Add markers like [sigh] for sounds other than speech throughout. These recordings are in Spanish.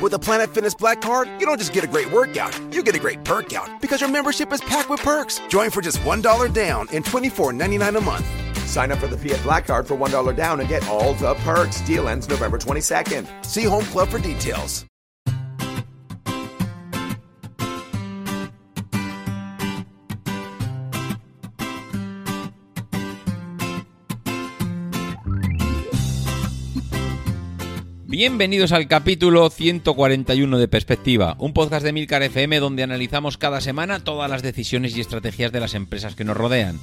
With a Planet Fitness Black Card, you don't just get a great workout, you get a great perk out because your membership is packed with perks. Join for just $1 down and $24.99 a month. Sign up for the Fiat Black Card for $1 down and get all the perks. Deal ends November 22nd. See Home Club for details. Bienvenidos al capítulo 141 de Perspectiva, un podcast de Milcar FM donde analizamos cada semana todas las decisiones y estrategias de las empresas que nos rodean.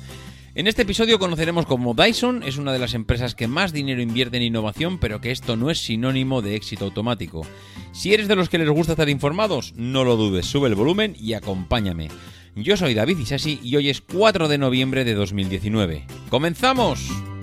En este episodio conoceremos cómo Dyson es una de las empresas que más dinero invierte en innovación, pero que esto no es sinónimo de éxito automático. Si eres de los que les gusta estar informados, no lo dudes, sube el volumen y acompáñame. Yo soy David Isasi y hoy es 4 de noviembre de 2019. ¡Comenzamos!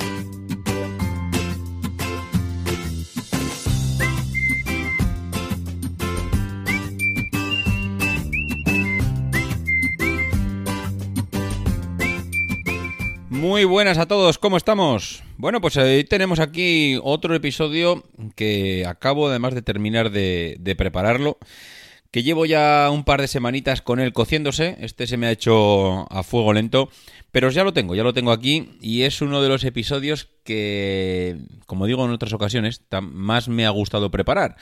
Muy buenas a todos, ¿cómo estamos? Bueno, pues hoy tenemos aquí otro episodio que acabo además de terminar de, de, prepararlo, que llevo ya un par de semanitas con él cociéndose, este se me ha hecho a fuego lento, pero ya lo tengo, ya lo tengo aquí y es uno de los episodios que, como digo en otras ocasiones, más me ha gustado preparar.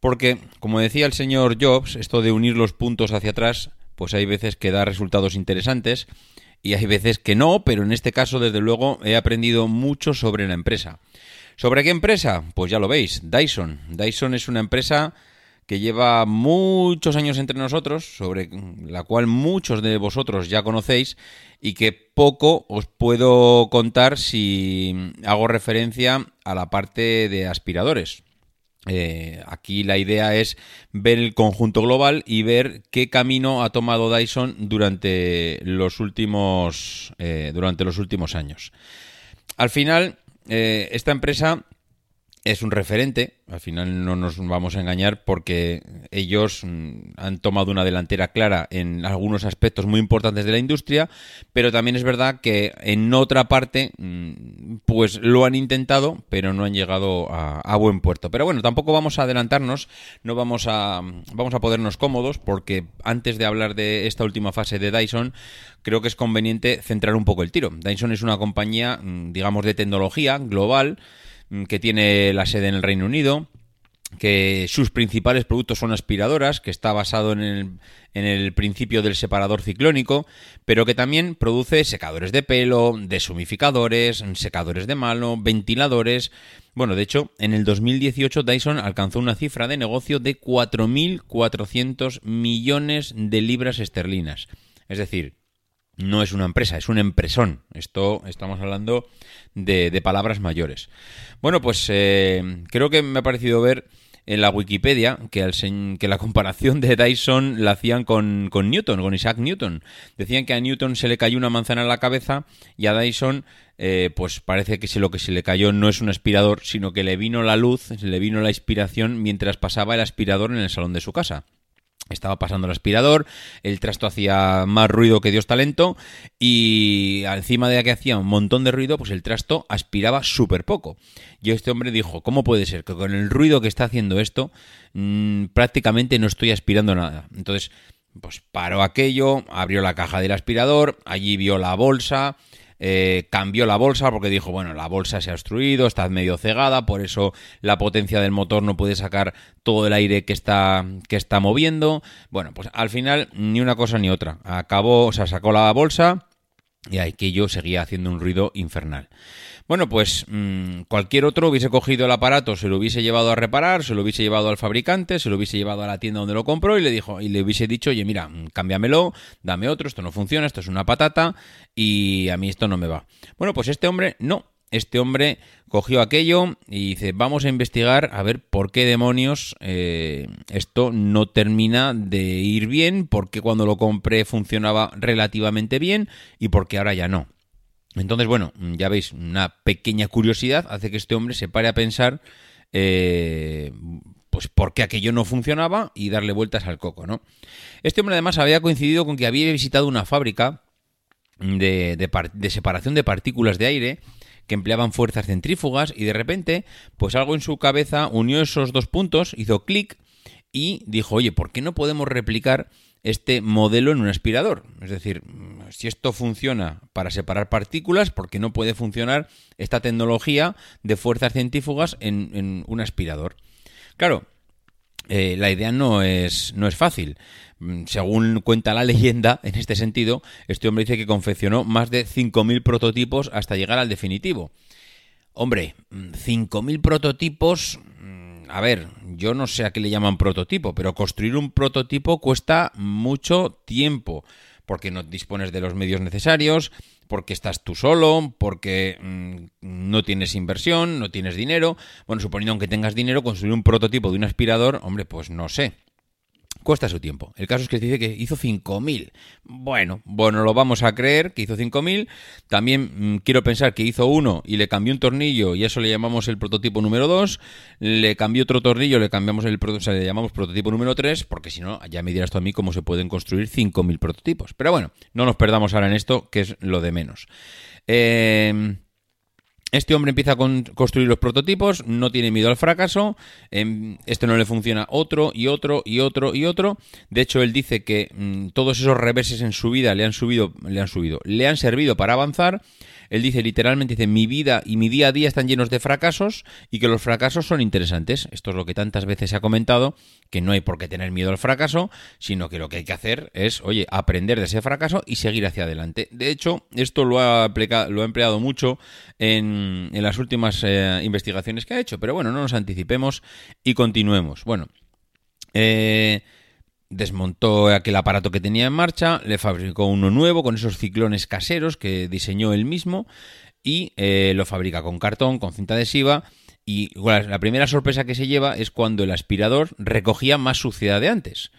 Porque, como decía el señor Jobs, esto de unir los puntos hacia atrás, pues hay veces que da resultados interesantes y hay veces que no, pero en este caso, desde luego, he aprendido mucho sobre la empresa. ¿Sobre qué empresa? Pues ya lo veis, Dyson. Dyson es una empresa que lleva muchos años entre nosotros, sobre la cual muchos de vosotros ya conocéis y que poco os puedo contar si hago referencia a la parte de aspiradores. Eh, aquí la idea es ver el conjunto global y ver qué camino ha tomado Dyson durante los últimos, eh, durante los últimos años. Al final, eh, esta empresa es un referente, al final no nos vamos a engañar porque ellos mm, han tomado una delantera clara en algunos aspectos muy importantes de la industria, pero también es verdad que en otra parte mm, pues lo han intentado, pero no han llegado a, buen puerto. Pero bueno, tampoco vamos a adelantarnos, no vamos a vamos a podernos cómodos porque antes de hablar de esta última fase de Dyson, creo que es conveniente centrar un poco el tiro. Dyson es una compañía, mm, digamos, de tecnología global Mm, que tiene la sede en el Reino Unido, que sus principales productos son aspiradoras, que está basado en el, en el, principio del separador ciclónico, pero que también produce secadores de pelo, deshumificadores, secadores de mano, ventiladores. Bueno, de hecho, en el 2018 Dyson alcanzó una cifra de negocio de 4.400 millones de libras esterlinas. Es decir, no es una empresa, es un empresón. Esto estamos hablando de, palabras mayores. Bueno, pues eh, creo que me ha parecido ver en la Wikipedia que, que la comparación de Dyson la hacían con, Newton, con Isaac Newton. Decían que a Newton se le cayó una manzana en la cabeza y a Dyson eh, pues parece que lo que se le cayó no es un aspirador, sino que le vino la luz, le vino la inspiración mientras pasaba el aspirador en el salón de su casa. Estaba pasando el aspirador, el trasto hacía más ruido que Dios talento y encima de que hacía un montón de ruido, pues el trasto aspiraba súper poco. Y este hombre dijo, ¿cómo puede ser que con el ruido que está haciendo esto mmm, prácticamente no estoy aspirando nada? Entonces, pues paró aquello, abrió la caja del aspirador, allí vio la bolsa, eh, cambió la bolsa porque dijo, bueno, la bolsa se ha obstruido, está medio cegada, por eso la potencia del motor no puede sacar todo el aire que está, que está moviendo. Bueno, pues al final ni una cosa ni otra. Acabó, o sea, sacó la bolsa y aquello seguía haciendo un ruido infernal. Bueno, pues mmm, cualquier otro hubiese cogido el aparato, se lo hubiese llevado a reparar, se lo hubiese llevado al fabricante, se lo hubiese llevado a la tienda donde lo compró y le dijo y le hubiese dicho, "Oye, mira, mm, cámbiamelo, dame otro, esto no funciona, esto es una patata y a mí esto no me va." Bueno, pues este hombre no, este hombre cogió aquello y dice, vamos a investigar a ver por qué demonios eh, esto no termina de ir bien, por qué cuando lo compré funcionaba relativamente bien y por qué ahora ya no. Entonces, bueno, ya veis, una pequeña curiosidad hace que este hombre se pare a pensar, eh, pues, por qué aquello no funcionaba y darle vueltas al coco, ¿no? Este hombre además había coincidido con que había visitado una fábrica de, de separación de partículas de aire que empleaban fuerzas centrífugas y de repente, pues algo en su cabeza unió esos dos puntos, hizo clic y dijo, oye, ¿por qué no podemos replicar este modelo en un aspirador? Es decir, si esto funciona para separar partículas, ¿por qué no puede funcionar esta tecnología de fuerzas centrífugas en, un aspirador? Claro, eh, la idea no es, no es fácil. Mm, según cuenta la leyenda, [laughs] en este sentido, este hombre dice que confeccionó más de 5.000 prototipos hasta llegar al definitivo. Hombre, 5.000 prototipos, mm, a ver, yo no sé a qué le llaman prototipo, pero construir un prototipo cuesta mucho tiempo, porque no dispones de los medios necesarios, porque estás tú solo, porque mm, no tienes inversión, no tienes dinero. Bueno, suponiendo que tengas dinero, construir un prototipo de un aspirador, hombre, pues no sé cuesta su tiempo. El caso es que dice que hizo 5.000. Bueno, bueno, lo vamos a creer que hizo 5.000. También mm, quiero pensar que hizo uno y le cambió un tornillo y eso le llamamos el prototipo número 2. Le cambió otro tornillo, le cambiamos el o le llamamos prototipo número 3, porque si no, ya me dirás tú a mí cómo se pueden construir 5.000 prototipos. Pero bueno, no nos perdamos ahora en esto, que es lo de menos. Eh, este hombre empieza a construir los prototipos, no tiene miedo al fracaso, em, esto no le funciona otro y otro y otro y otro. De hecho, él dice que mm, todos esos reverses en su vida le han subido, le han subido, le han servido para avanzar él dice literalmente, dice, mi vida y mi día a día están llenos de fracasos y que los fracasos son interesantes. Esto es lo que tantas veces se ha comentado, que no hay por qué tener miedo al fracaso, sino que lo que hay que hacer es, oye, aprender de ese fracaso y seguir hacia adelante. De hecho, esto lo ha, lo ha empleado mucho en, las últimas eh, investigaciones que ha hecho, pero bueno, no nos anticipemos y continuemos. Bueno, eh desmontó aquel aparato que tenía en marcha, le fabricó uno nuevo con esos ciclones caseros que diseñó él mismo y eh, lo fabrica con cartón, con cinta adhesiva. Y la primera sorpresa que se lleva es cuando el aspirador recogía más suciedad de antes.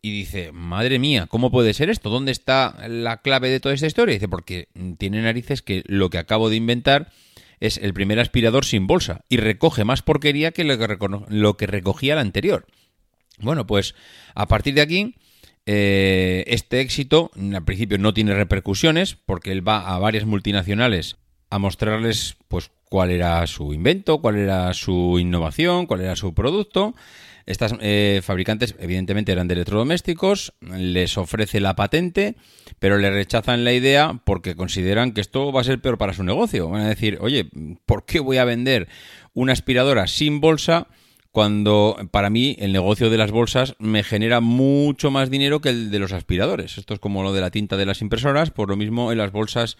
Y dice, madre mía, ¿cómo puede ser esto? ¿Dónde está la clave de toda esta historia? dice, porque tiene narices que lo que acabo de inventar es el primer aspirador sin bolsa y recoge más porquería que lo que recogía el anterior. Bueno, pues a partir de aquí, eh, este éxito al principio no tiene repercusiones porque él va a varias multinacionales a mostrarles pues cuál era su invento, cuál era su innovación, cuál era su producto. Estas eh, fabricantes evidentemente eran de electrodomésticos, les ofrece la patente, pero le rechazan la idea porque consideran que esto va a ser peor para su negocio. Van a decir, oye, ¿por qué voy a vender una aspiradora sin bolsa? Cuando para mí el negocio de las bolsas me genera mucho más dinero que el de los aspiradores. Esto es como lo de la tinta de las impresoras, por lo mismo en las bolsas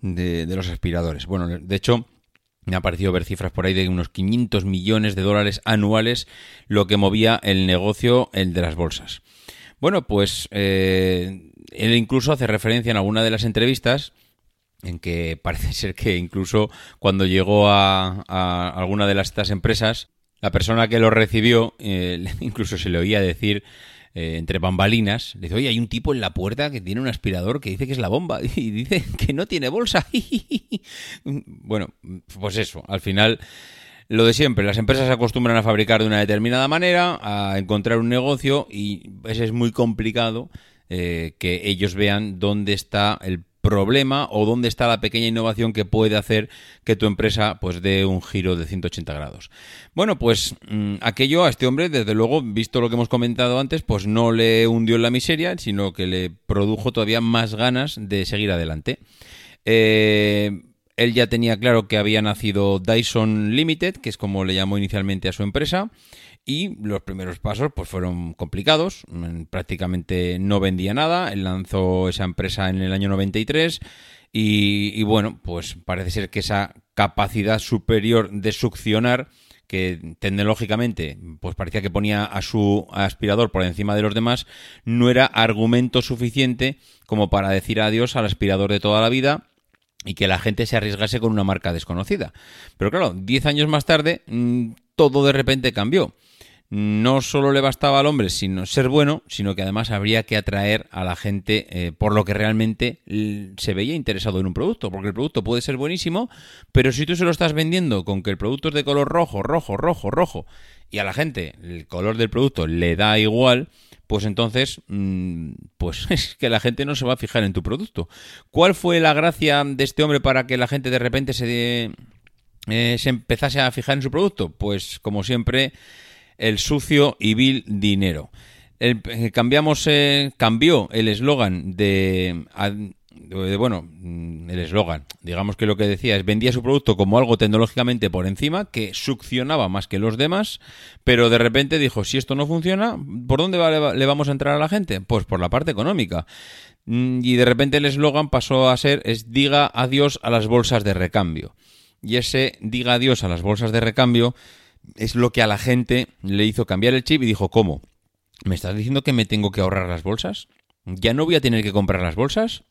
de, los aspiradores. Bueno, de hecho, me ha parecido ver cifras por ahí de unos 500 millones de dólares anuales lo que movía el negocio, el de las bolsas. Bueno, pues eh, él incluso hace referencia en alguna de las entrevistas en que [laughs] parece ser que incluso cuando llegó a, alguna de estas empresas la persona que lo recibió, eh, [laughs] incluso se le oía decir eh, entre bambalinas, le dice, oye, hay un tipo en la puerta que tiene un aspirador que dice que es la bomba [laughs] y dice que no tiene bolsa. [laughs] bueno, pues eso, al final lo de siempre, las empresas se acostumbran a fabricar de una determinada manera, a encontrar un negocio y es muy complicado eh, que ellos vean dónde está el problema o dónde está la pequeña innovación que puede hacer que tu empresa pues dé un giro de 180 grados. Bueno, pues mm, aquello a este hombre, desde luego, visto lo que hemos comentado antes, pues no le hundió en la miseria, sino que le produjo todavía más ganas de seguir adelante. Eh, él ya tenía claro que había nacido Dyson Limited, que es como le llamó inicialmente a su empresa, y los primeros pasos pues fueron complicados, mm, prácticamente no vendía nada, él lanzó esa empresa en el año 93 y, y bueno, pues parece ser que esa capacidad superior de succionar que tecnológicamente pues parecía que ponía a su aspirador por encima de los demás, no era argumento suficiente como para decir adiós al aspirador de toda la vida y que la gente se arriesgase con una marca desconocida. Pero claro, 10 años más tarde mm, todo de repente cambió no solo le bastaba al hombre sino ser bueno, sino que además habría que atraer a la gente eh, por lo que realmente se veía interesado en un producto, porque el producto puede ser buenísimo, pero si tú se lo estás vendiendo con que el producto es de color rojo, rojo, rojo, rojo, y a la gente el color del producto le da igual, pues entonces, mm, pues [laughs] es que la gente no se va a fijar en tu producto. ¿Cuál fue la gracia de este hombre para que la gente de repente se, eh, se empezase a fijar en su producto? Pues como siempre el sucio y vil dinero. El, cambiamos, cambió el eslogan de, bueno, el eslogan, digamos que lo que decía es vendía su producto como algo tecnológicamente por encima, que succionaba más que los demás, pero de repente dijo, si esto no funciona, ¿por dónde le vamos a entrar a la gente? Pues por la parte económica. Mm, y de repente el eslogan pasó a ser es diga adiós a las bolsas de recambio. Y ese diga adiós a las bolsas de recambio es lo que a la gente le hizo cambiar el chip y dijo, ¿cómo? ¿Me estás diciendo que me tengo que ahorrar las bolsas? ¿Ya no voy a tener que comprar las bolsas?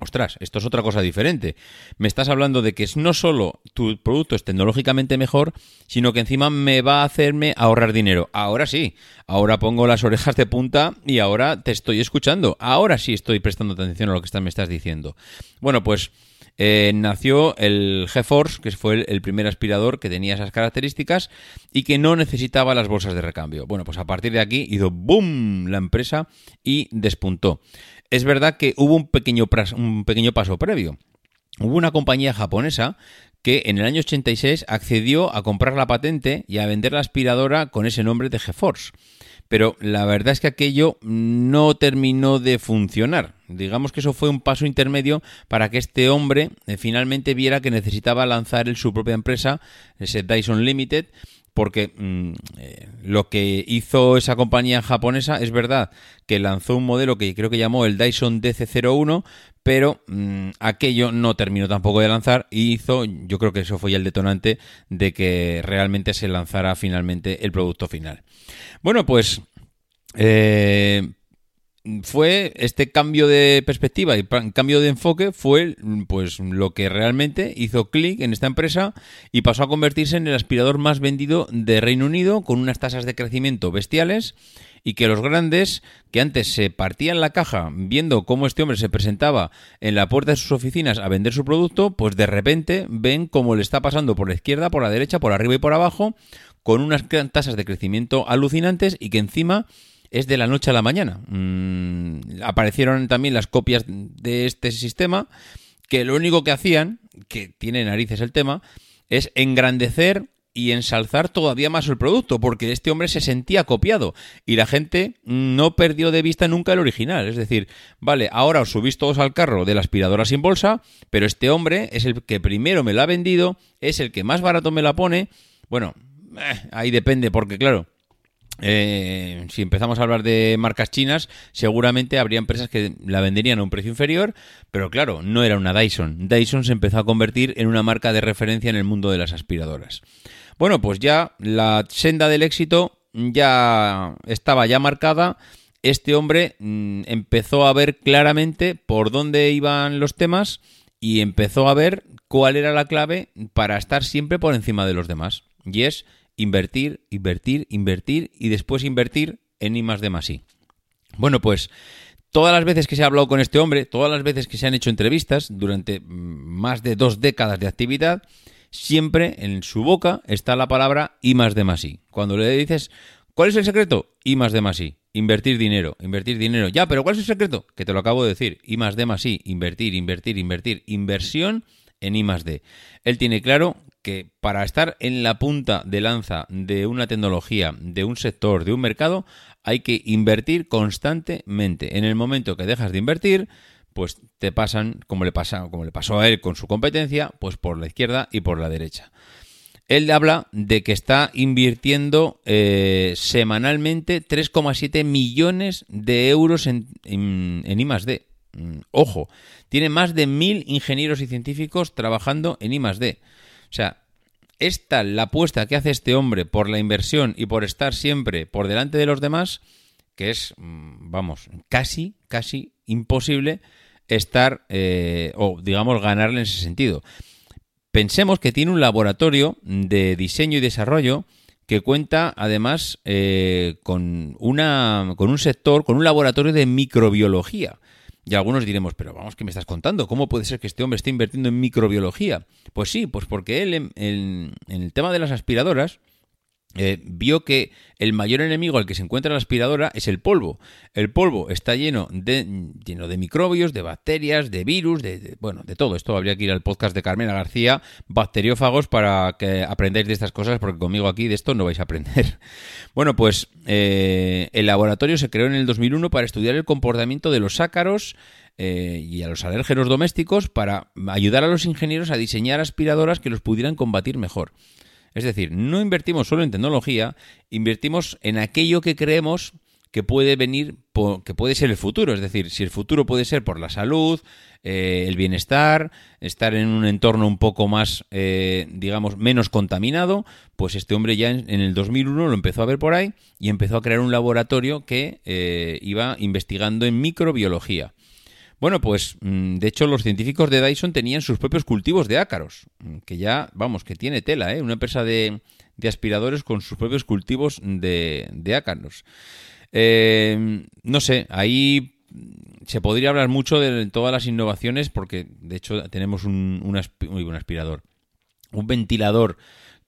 Ostras, esto es otra cosa diferente. Me estás hablando de que no solo tu producto es tecnológicamente mejor, sino que encima me va a hacerme ahorrar dinero. Ahora sí, ahora pongo las orejas de punta y ahora te estoy escuchando. Ahora sí estoy prestando atención a lo que me estás diciendo. Bueno, pues eh, nació el GeForce, que fue el, primer aspirador que tenía esas características y que no necesitaba las bolsas de recambio. Bueno, pues a partir de aquí hizo boom la empresa y despuntó. Es verdad que hubo un pequeño, un pequeño paso previo. Hubo una compañía japonesa que en el año 86 accedió a comprar la patente y a vender la aspiradora con ese nombre de GeForce pero la verdad es que aquello no terminó de funcionar. Digamos que eso fue un paso intermedio para que este hombre eh, finalmente viera que necesitaba lanzar su propia empresa, ese Dyson Limited, porque mm, eh, lo que hizo esa compañía japonesa es verdad que lanzó un modelo que creo que llamó el Dyson DC01, pero mm, aquello no terminó tampoco de lanzar y hizo, yo creo que eso fue ya el detonante de que realmente se lanzara finalmente el producto final. Bueno, pues eh, fue este cambio de perspectiva y cambio de enfoque fue pues lo que realmente hizo clic en esta empresa y pasó a convertirse en el aspirador más vendido de Reino Unido con unas tasas de crecimiento bestiales y que los grandes que antes se partían la caja viendo cómo este hombre se presentaba en la puerta de sus oficinas a vender su producto, pues de repente ven cómo le está pasando por la izquierda, por la derecha, por arriba y por abajo con unas tasas de crecimiento alucinantes y que encima es de la noche a la mañana. Mm, aparecieron también las copias de este sistema que lo único que hacían, que tiene narices el tema, es engrandecer y ensalzar todavía más el producto, porque este hombre se sentía copiado y la gente no perdió de vista nunca el original. Es decir, vale, ahora os subís todos al carro de la aspiradora sin bolsa, pero este hombre es el que primero me la ha vendido, es el que más barato me la pone. Bueno, eh, ahí depende, porque claro, eh, si empezamos a hablar de marcas chinas, seguramente habría empresas que la venderían a un precio inferior, pero claro, no era una Dyson. Dyson se empezó a convertir en una marca de referencia en el mundo de las aspiradoras. Bueno, pues ya la senda del éxito ya estaba ya marcada. Este hombre mm, empezó a ver claramente por dónde iban los temas y empezó a ver cuál era la clave para estar siempre por encima de los demás. Y es invertir, invertir, invertir y después invertir en I más de más I. Bueno, pues todas las veces que se ha hablado con este hombre, todas las veces que se han hecho entrevistas durante mm, más de dos décadas de actividad, siempre en su boca está la palabra I más de más I. Cuando le dices, ¿cuál es el secreto? I más de más I. Invertir dinero, invertir dinero. Ya, pero ¿cuál es el secreto? Que te lo acabo de decir. I más de más I. Invertir, invertir, invertir. Inversión en I más D. Él tiene claro que para estar en la punta de lanza de una tecnología, de un sector, de un mercado, hay que invertir constantemente. En el momento que dejas de invertir, pues te pasan, como le, pasa, como le pasó a él con su competencia, pues por la izquierda y por la derecha. Él habla de que está invirtiendo eh, semanalmente 3,7 millones de euros en, en, en I+.D. Mm, ojo, tiene más de mil ingenieros y científicos trabajando en I+.D. O sea, esta la apuesta que hace este hombre por la inversión y por estar siempre por delante de los demás, que es, mm, vamos, casi, casi imposible estar eh, o, digamos, ganarle en ese sentido. Pensemos que tiene un laboratorio de diseño y desarrollo que cuenta además eh, con, una, con un sector, con un laboratorio de microbiología. Y algunos diremos, pero vamos, ¿qué me estás contando? ¿Cómo puede ser que este hombre esté invirtiendo en microbiología? Pues sí, pues porque él en, el tema de las aspiradoras, eh, vio que el mayor enemigo al que se encuentra la aspiradora es el polvo. El polvo está lleno de, lleno de microbios, de bacterias, de virus, de, bueno, de todo. Esto habría que ir al podcast de Carmena García, Bacteriófagos, para que aprendáis de estas cosas, porque conmigo aquí de esto no vais a aprender. [laughs] Bueno, pues eh, el laboratorio se creó en el 2001 para estudiar el comportamiento de los ácaros eh, y a los alérgenos domésticos para ayudar a los ingenieros a diseñar aspiradoras que los pudieran combatir mejor. Es decir, no invertimos solo en tecnología, invertimos en aquello que creemos que puede venir, que puede ser el futuro. Es decir, si el futuro puede ser por la salud, eh, el bienestar, estar en un entorno un poco más, eh, digamos, menos contaminado, pues este hombre ya en, el 2001 lo empezó a ver por ahí y empezó a crear un laboratorio que eh, iba investigando en microbiología. Bueno, pues mm, de hecho los científicos de Dyson tenían sus propios cultivos de ácaros, mm, que ya, vamos, que tiene tela, ¿eh? Una empresa de, aspiradores con sus propios cultivos de, ácaros. Eh, no sé, ahí se podría hablar mucho de todas las innovaciones porque de hecho tenemos un, un aspirador, un ventilador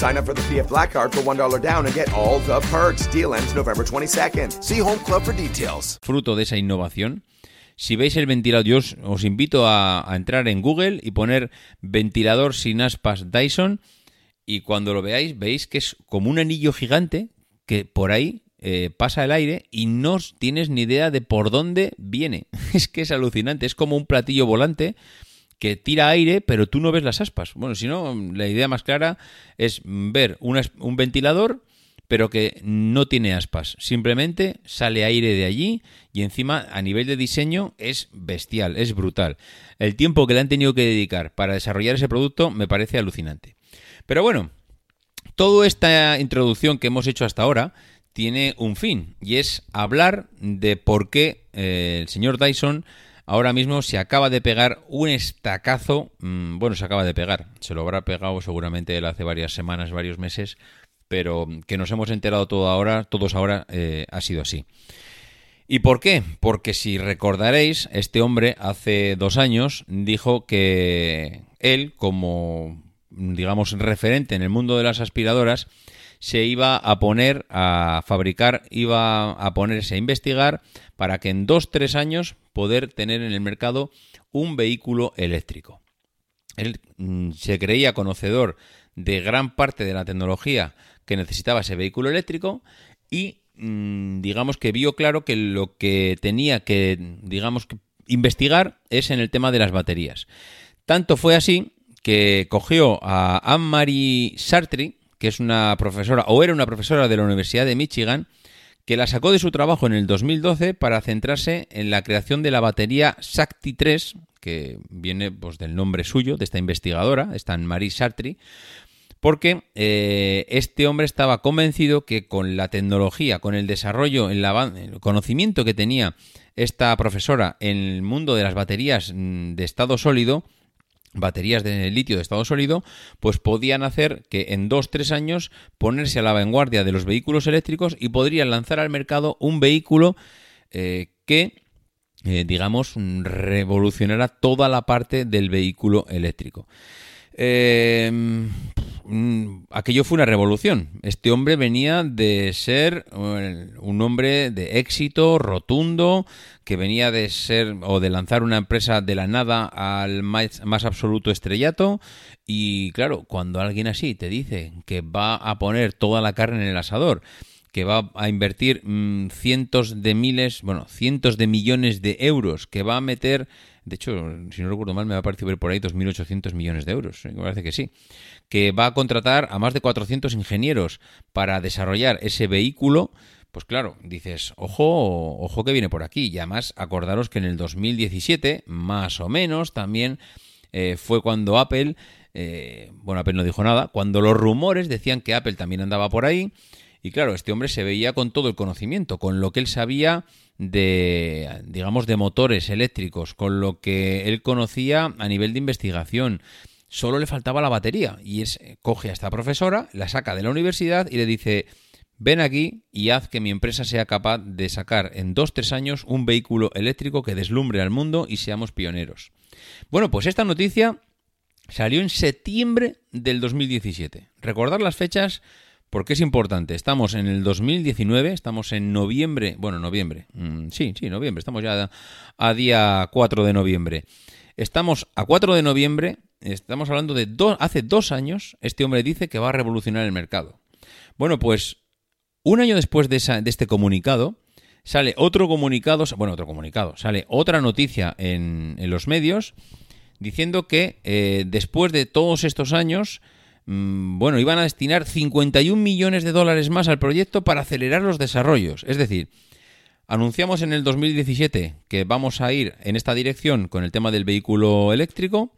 Sign up for the PF Black Card for $1 down and get all the perks. Deal November 22nd. See Home Club for details. Fruto de esa innovación. Si veis el ventilador, yo os, invito a, entrar en Google y poner ventilador sin aspas Dyson y cuando lo veáis veis que es como un anillo gigante que por ahí eh, pasa el aire y no tienes ni idea de por dónde viene. [laughs] Es que es alucinante, es como un platillo volante que tira aire, pero tú no ves las aspas. Bueno, si no, la idea más clara es ver un ventilador, pero que no tiene aspas. Simplemente sale aire de allí y encima a nivel de diseño es bestial, es brutal. El tiempo que le han tenido que dedicar para desarrollar ese producto me parece alucinante. Pero bueno, toda esta introducción que hemos hecho hasta ahora tiene un fin y es hablar de por qué eh, el señor Dyson ahora mismo se acaba de pegar un estacazo, mm, bueno, se acaba de pegar, se lo habrá pegado seguramente él hace varias semanas, varios meses, pero que nos hemos enterado todo ahora, todos ahora eh, ha sido así. ¿Y por qué? Porque si recordaréis, este hombre hace dos años dijo que él, como digamos referente en el mundo de las aspiradoras, se iba a poner a fabricar, iba a ponerse a investigar para que en dos, tres años poder tener en el mercado un vehículo eléctrico. Él mm, se creía conocedor de gran parte de la tecnología que necesitaba ese vehículo eléctrico y mm, digamos que vio claro que lo que tenía que digamos que investigar es en el tema de las baterías. Tanto fue así que cogió a Anne-Marie Sartre, que es una profesora o era una profesora de la Universidad de Michigan, que la sacó de su trabajo en el 2012 para centrarse en la creación de la batería Sakti 3, que viene pues, del nombre suyo, de esta investigadora, esta Marie Sartre, porque eh, este hombre estaba convencido que con la tecnología, con el desarrollo, el, el conocimiento que tenía esta profesora en el mundo de las baterías mm, de estado sólido, baterías de litio de estado sólido, pues podían hacer que en dos tres años ponerse a la vanguardia de los vehículos eléctricos y podrían lanzar al mercado un vehículo eh, que, eh, digamos, revolucionara toda la parte del vehículo eléctrico. Eh, aquello fue una revolución. Este hombre venía de ser eh, un hombre de éxito rotundo, que venía de ser o de lanzar una empresa de la nada al más, absoluto estrellato. Y claro, cuando alguien así te dice que va a poner toda la carne en el asador, que va a invertir mm, cientos de miles, bueno, cientos de millones de euros, que va a meter de hecho, si no recuerdo mal, me va a parecer ver por ahí 2.800 millones de euros. Me parece que sí. Que va a contratar a más de 400 ingenieros para desarrollar ese vehículo. Pues claro, dices, ojo, ojo que viene por aquí. Y además, acordaros que en el 2017, más o menos, también eh, fue cuando Apple, eh, bueno, Apple no dijo nada, cuando los rumores decían que Apple también andaba por ahí Y claro, este hombre se veía con todo el conocimiento, con lo que él sabía de, digamos, de motores eléctricos, con lo que él conocía a nivel de investigación. Solo le faltaba la batería y es, coge a esta profesora, la saca de la universidad y le dice, ven aquí y haz que mi empresa sea capaz de sacar en dos, tres años un vehículo eléctrico que deslumbre al mundo y seamos pioneros. Bueno, pues esta noticia salió en septiembre del 2017. Recordar las fechas porque es importante. Estamos en el 2019, estamos en noviembre, bueno, noviembre, mm, sí, sí, noviembre, estamos ya a día 4 de noviembre. Estamos a 4 de noviembre, estamos hablando de hace dos años, este hombre dice que va a revolucionar el mercado. Bueno, pues un año después de, este comunicado, sale otro comunicado, bueno, otro comunicado, sale otra noticia en, los medios diciendo que eh, después de todos estos años, bueno, iban a destinar 51 millones de dólares más al proyecto para acelerar los desarrollos. Es decir, anunciamos en el 2017 que vamos a ir en esta dirección con el tema del vehículo eléctrico.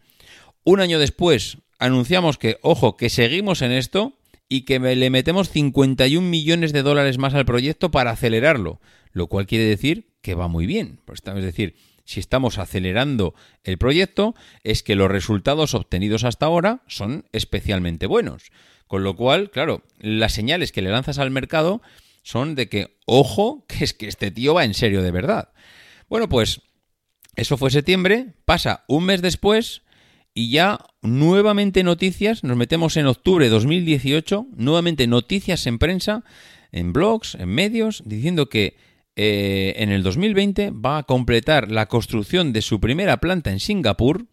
Un año después anunciamos que, ojo, que seguimos en esto y que le metemos 51 millones de dólares más al proyecto para acelerarlo, lo cual quiere decir que va muy bien. Pues, es decir, si estamos acelerando el proyecto, es que los resultados obtenidos hasta ahora son especialmente buenos. Con lo cual, claro, las señales que le lanzas al mercado son de que, ojo, [laughs] que es que este tío va en serio de verdad. Bueno, pues eso fue septiembre, pasa un mes después y ya nuevamente noticias, nos metemos en octubre de 2018, nuevamente noticias en prensa, en blogs, en medios, diciendo que eh, en el 2020 va a completar la construcción de su primera planta en Singapur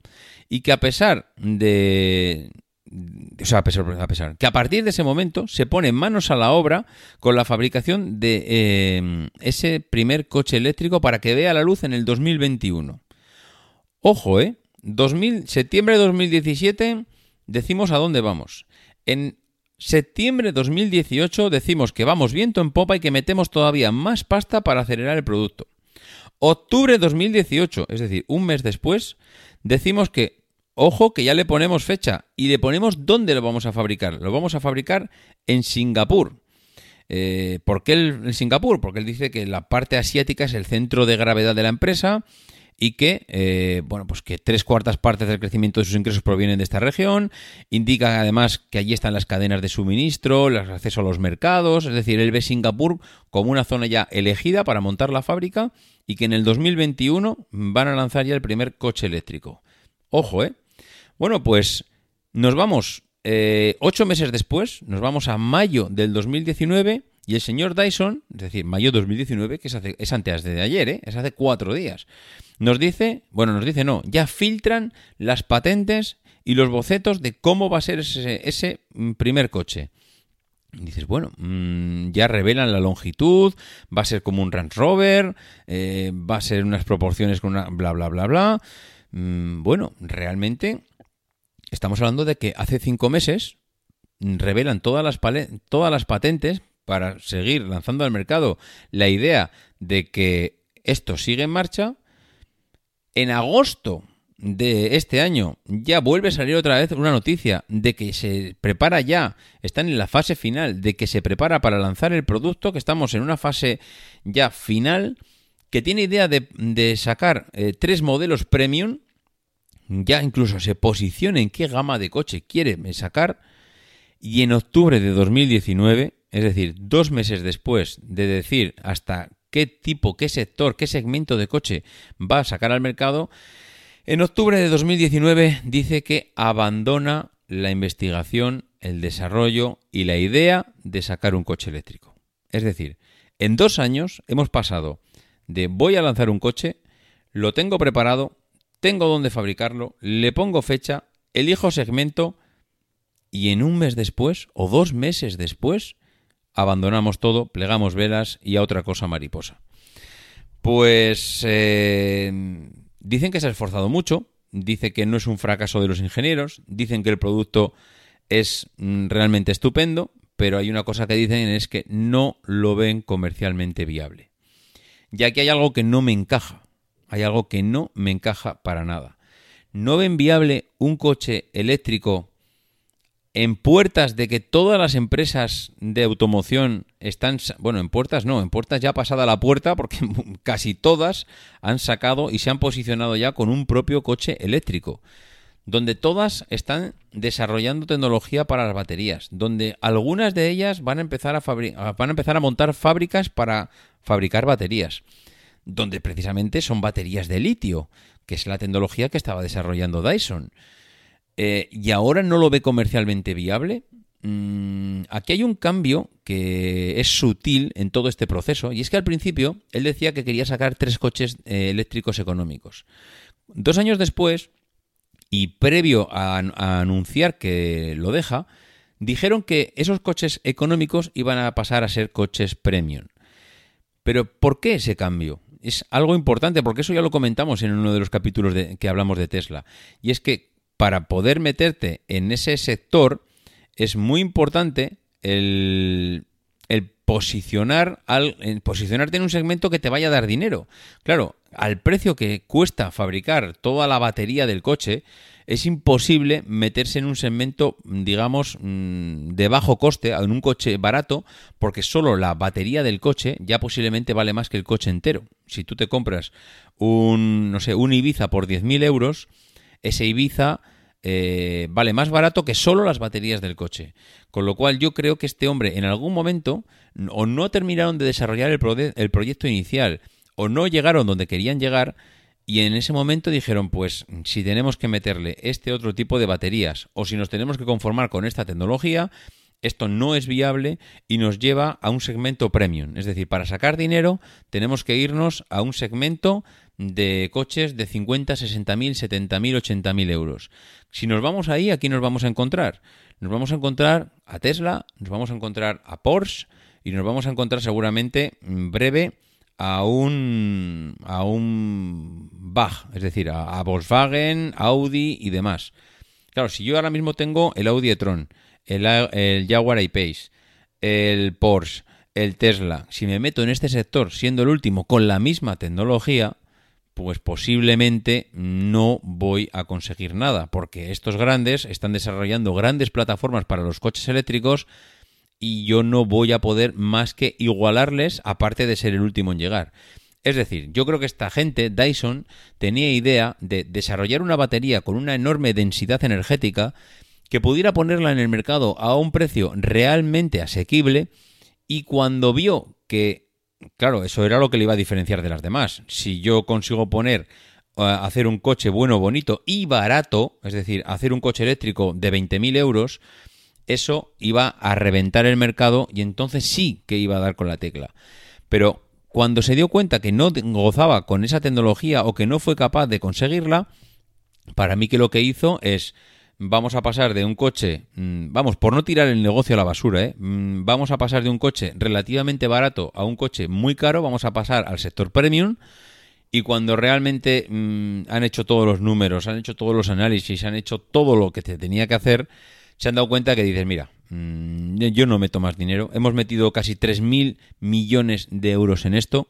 y que a pesar de... O sea, a pesar, que a partir de ese momento se pone manos a la obra con la fabricación de eh, ese primer coche eléctrico para que vea la luz en el 2021. Ojo, ¿eh? 2000, septiembre de 2017 decimos a dónde vamos. En Septiembre 2018 decimos que vamos viento en popa y que metemos todavía más pasta para acelerar el producto. Octubre 2018, es decir, un mes después, decimos que, ojo, que ya le ponemos fecha y le ponemos dónde lo vamos a fabricar. Lo vamos a fabricar en Singapur. Eh, ¿Por qué en Singapur? Porque él dice que la parte asiática es el centro de gravedad de la empresa y que, eh, bueno, pues que tres cuartas partes del crecimiento de sus ingresos provienen de esta región. Indica además que allí están las cadenas de suministro, el acceso a los mercados, es decir, él ve Singapur como una zona ya elegida para montar la fábrica y que en el 2021 van a lanzar ya el primer coche eléctrico. Ojo, ¿eh? Bueno, pues nos vamos eh, ocho meses después, nos vamos a mayo del 2019 y el señor Dyson, es decir, mayo 2019, que es, es antes de ayer, ¿eh? es hace cuatro días, nos dice, bueno, nos dice no, ya filtran las patentes y los bocetos de cómo va a ser ese, mm, primer coche. dices, bueno, mm, ya revelan la longitud, va a ser como un Range Rover, eh, va a ser unas proporciones con una bla, bla, bla, bla. Mm, bueno, realmente estamos hablando de que hace cinco meses revelan todas las, todas las patentes para seguir lanzando al mercado la idea de que esto sigue en marcha. En agosto de este año ya vuelve a salir otra vez una noticia de que se prepara ya, están en la fase final, de que se prepara para lanzar el producto, que estamos en una fase ya final, que tiene idea de, sacar eh, tres modelos premium, ya incluso se posiciona en qué gama de coche quiere sacar, y en octubre de 2019 es decir, dos meses después de decir hasta qué tipo, qué sector, qué segmento de coche va a sacar al mercado, en octubre de 2019 dice que abandona la investigación, el desarrollo y la idea de sacar un coche eléctrico. Es decir, en dos años hemos pasado de voy a lanzar un coche, lo tengo preparado, tengo dónde fabricarlo, le pongo fecha, elijo segmento y en un mes después o dos meses después abandonamos todo, plegamos velas y a otra cosa mariposa. Pues eh, dicen que se ha esforzado mucho, dice que no es un fracaso de los ingenieros, dicen que el producto es mm, realmente estupendo, pero hay una cosa que dicen es que no lo ven comercialmente viable. Ya que hay algo que no me encaja, hay algo que no me encaja para nada. No ven viable un coche eléctrico en puertas de que todas las empresas de automoción están, bueno, en puertas no, en puertas ya pasada la puerta, porque [laughs] casi todas han sacado y se han posicionado ya con un propio coche eléctrico, donde todas están desarrollando tecnología para las baterías, donde algunas de ellas van a empezar a, van a, empezar a montar fábricas para fabricar baterías, donde precisamente son baterías de litio, que es la tecnología que estaba desarrollando Dyson. Eh, y ahora no lo ve comercialmente viable. Mm, aquí hay un cambio que es sutil en todo este proceso, y es que al principio él decía que quería sacar tres coches eh, eléctricos económicos. Dos años después, y previo a, anunciar que lo deja, dijeron que esos coches económicos iban a pasar a ser coches premium. Pero ¿por qué ese cambio? Es algo importante, porque eso ya lo comentamos en uno de los capítulos que hablamos de Tesla. Y es que para poder meterte en ese sector es muy importante el, posicionar posicionarte en un segmento que te vaya a dar dinero. Claro, al precio que cuesta fabricar toda la batería del coche, es imposible meterse en un segmento, digamos, mm, de bajo coste, en un coche barato, porque solo la batería del coche ya posiblemente vale más que el coche entero. Si tú te compras un, no sé, un Ibiza por 10.000 euros, ese Ibiza eh, vale más barato que solo las baterías del coche. Con lo cual yo creo que este hombre en algún momento o no terminaron de desarrollar el, el proyecto inicial o no llegaron donde querían llegar y en ese momento dijeron, pues si tenemos que meterle este otro tipo de baterías o si nos tenemos que conformar con esta tecnología, esto no es viable y nos lleva a un segmento premium. Es decir, para sacar dinero tenemos que irnos a un segmento de coches de 50, 60 mil, 70 mil, 80 mil euros. Si nos vamos ahí, aquí nos vamos a encontrar. Nos vamos a encontrar a Tesla, nos vamos a encontrar a Porsche y nos vamos a encontrar seguramente en breve a un a un BAG, es decir, a, Volkswagen, Audi y demás. Claro, si yo ahora mismo tengo el Audi e-tron, el, el Jaguar I-Pace, el Porsche, el Tesla, si me meto en este sector siendo el último con la misma tecnología, pues posiblemente no voy a conseguir nada, porque estos grandes están desarrollando grandes plataformas para los coches eléctricos y yo no voy a poder más que igualarles, aparte de ser el último en llegar. Es decir, yo creo que esta gente, Dyson, tenía idea de desarrollar una batería con una enorme densidad energética que pudiera ponerla en el mercado a un precio realmente asequible y cuando vio que Claro, eso era lo que le iba a diferenciar de las demás. Si yo consigo poner, eh, hacer un coche bueno, bonito y barato, es decir, hacer un coche eléctrico de 20.000 euros, eso iba a reventar el mercado y entonces sí que iba a dar con la tecla. Pero cuando se dio cuenta que no gozaba con esa tecnología o que no fue capaz de conseguirla, para mí que lo que hizo es vamos a pasar de un coche, mm, vamos, por no tirar el negocio a la basura, ¿eh? Mm, vamos a pasar de un coche relativamente barato a un coche muy caro, vamos a pasar al sector premium. Y cuando realmente mm, han hecho todos los números, han hecho todos los análisis, han hecho todo lo que se tenía que hacer, se han dado cuenta que dices, mira, yo no meto más dinero, hemos metido casi 3.000 millones de euros en esto,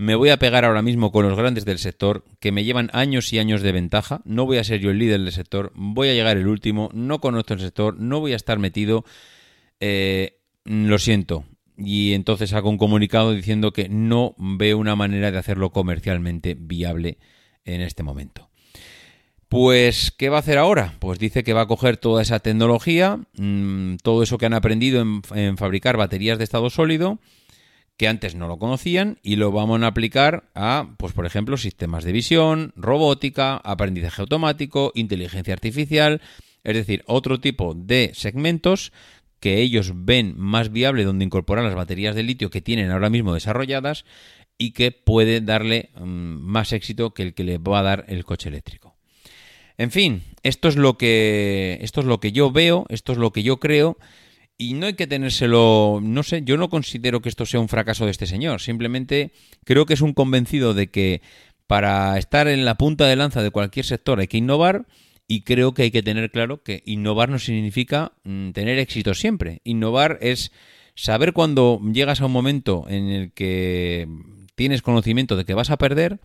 me voy a pegar ahora mismo con los grandes del sector, que me llevan años y años de ventaja. No voy a ser yo el líder del sector, voy a llegar el último, no conozco el sector, no voy a estar metido. Eh, lo siento. Y entonces hago un comunicado diciendo que no veo una manera de hacerlo comercialmente viable en este momento. Pues, ¿qué va a hacer ahora? Pues dice que va a coger toda esa tecnología, mm, todo eso que han aprendido en fabricar baterías de estado sólido, que antes no lo conocían y lo vamos a aplicar a, pues por ejemplo, sistemas de visión, robótica, aprendizaje automático, inteligencia artificial, es decir, otro tipo de segmentos que ellos ven más viable donde incorporar las baterías de litio que tienen ahora mismo desarrolladas y que puede darle mm, más éxito que el que le va a dar el coche eléctrico. En fin, esto es lo que esto es lo que yo veo, esto es lo que yo creo y no hay que tenérselo, no sé, yo no considero que esto sea un fracaso de este señor, simplemente creo que es un convencido de que para estar en la punta de lanza de cualquier sector hay que innovar y creo que hay que tener claro que innovar no significa mm, tener éxito siempre. Innovar es saber cuando llegas a un momento en el que tienes conocimiento de que vas a perder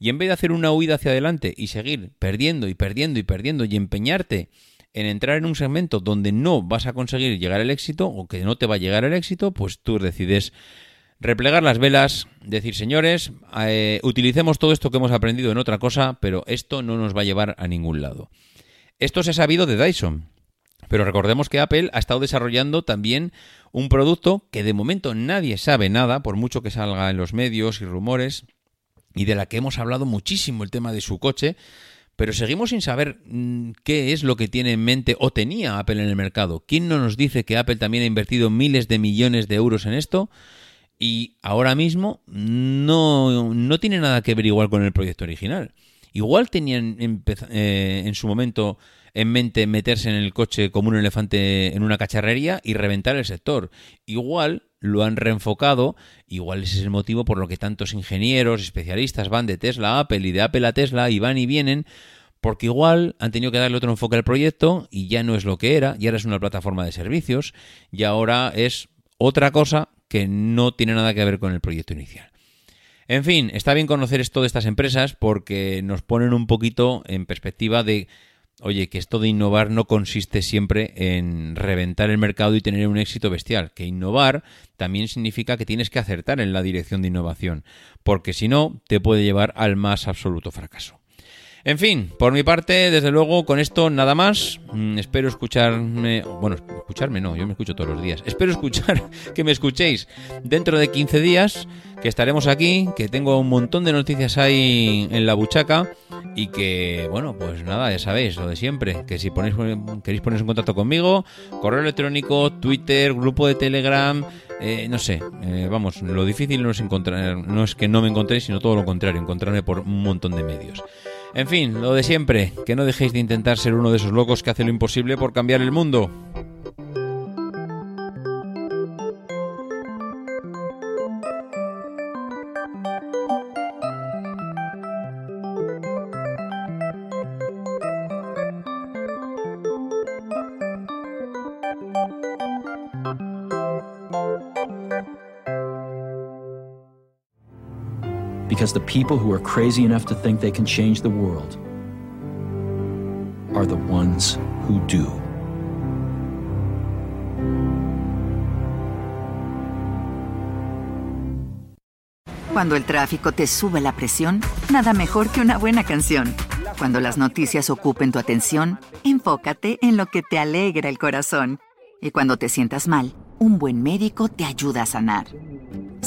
y en vez de hacer una huida hacia adelante y seguir perdiendo y perdiendo y perdiendo y empeñarte en entrar en un segmento donde no vas a conseguir llegar al éxito o que no te va a llegar al éxito, pues tú decides replegar las velas, decir, señores, eh, utilicemos todo esto que hemos aprendido en otra cosa, pero esto no nos va a llevar a ningún lado. Esto se ha sabido de Dyson, pero recordemos que Apple ha estado desarrollando también un producto que de momento nadie sabe nada, por mucho que salga en los medios y rumores, y de la que hemos hablado muchísimo el tema de su coche, pero seguimos sin saber mm, qué es lo que tiene en mente o tenía Apple en el mercado. ¿Quién no nos dice que Apple también ha invertido miles de millones de euros en esto? Y ahora mismo no, no tiene nada que ver igual con el proyecto original. Igual tenían eh, en su momento en mente meterse en el coche como un elefante en una cacharrería y reventar el sector. Igual lo han reenfocado, igual ese es el motivo por lo que tantos ingenieros, especialistas van de Tesla a Apple y de Apple a Tesla y van y vienen, porque igual han tenido que darle otro enfoque al proyecto y ya no es lo que era, ya ahora es una plataforma de servicios y ahora es otra cosa que no tiene nada que ver con el proyecto inicial. En fin, está bien conocer esto de estas empresas porque nos ponen un poquito en perspectiva de oye, que esto de innovar no consiste siempre en reventar el mercado y tener un éxito bestial, que innovar también significa que tienes que acertar en la dirección de innovación, porque si no, te puede llevar al más absoluto fracaso. En fin, por mi parte, desde luego, con esto nada más. Mm, espero escucharme, bueno, escucharme no, yo me escucho todos los días. Espero escuchar [laughs] que me escuchéis dentro de 15 días, que estaremos aquí, que tengo un montón de noticias ahí en la buchaca y que, bueno, pues nada, ya sabéis, lo de siempre, que si ponéis, queréis poneros en contacto conmigo, correo electrónico, Twitter, grupo de Telegram, eh, no sé, eh, vamos, lo difícil no es encontrar, no es que no me encontréis, sino todo lo contrario, encontrarme por un montón de medios. En fin, lo de siempre, que no dejéis de intentar ser uno de esos locos que hace lo imposible por cambiar el mundo. Because the people who are crazy enough to think they can change the world are the ones who do. Cuando el tráfico te sube la presión, nada mejor que una buena canción. Cuando las noticias ocupen tu atención, enfócate en lo que te alegra el corazón. Y cuando te sientas mal, un buen médico te ayuda a sanar.